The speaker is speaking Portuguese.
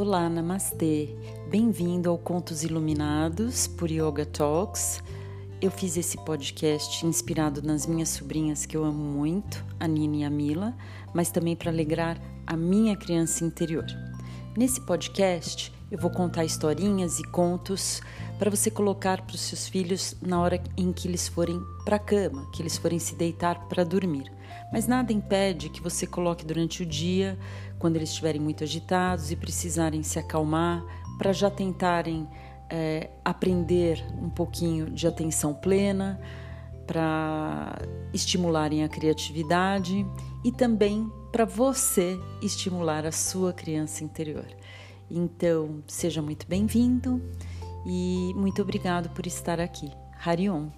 Olá, Namastê! Bem-vindo ao Contos Iluminados por Yoga Talks. Eu fiz esse podcast inspirado nas minhas sobrinhas que eu amo muito, a Nina e a Mila, mas também para alegrar a minha criança interior. Nesse podcast, eu vou contar historinhas e contos para você colocar para os seus filhos na hora em que eles forem para a cama, que eles forem se deitar para dormir. Mas nada impede que você coloque durante o dia, quando eles estiverem muito agitados e precisarem se acalmar, para já tentarem é, aprender um pouquinho de atenção plena, para estimularem a criatividade e também para você estimular a sua criança interior. Então, seja muito bem-vindo e muito obrigado por estar aqui. Harion.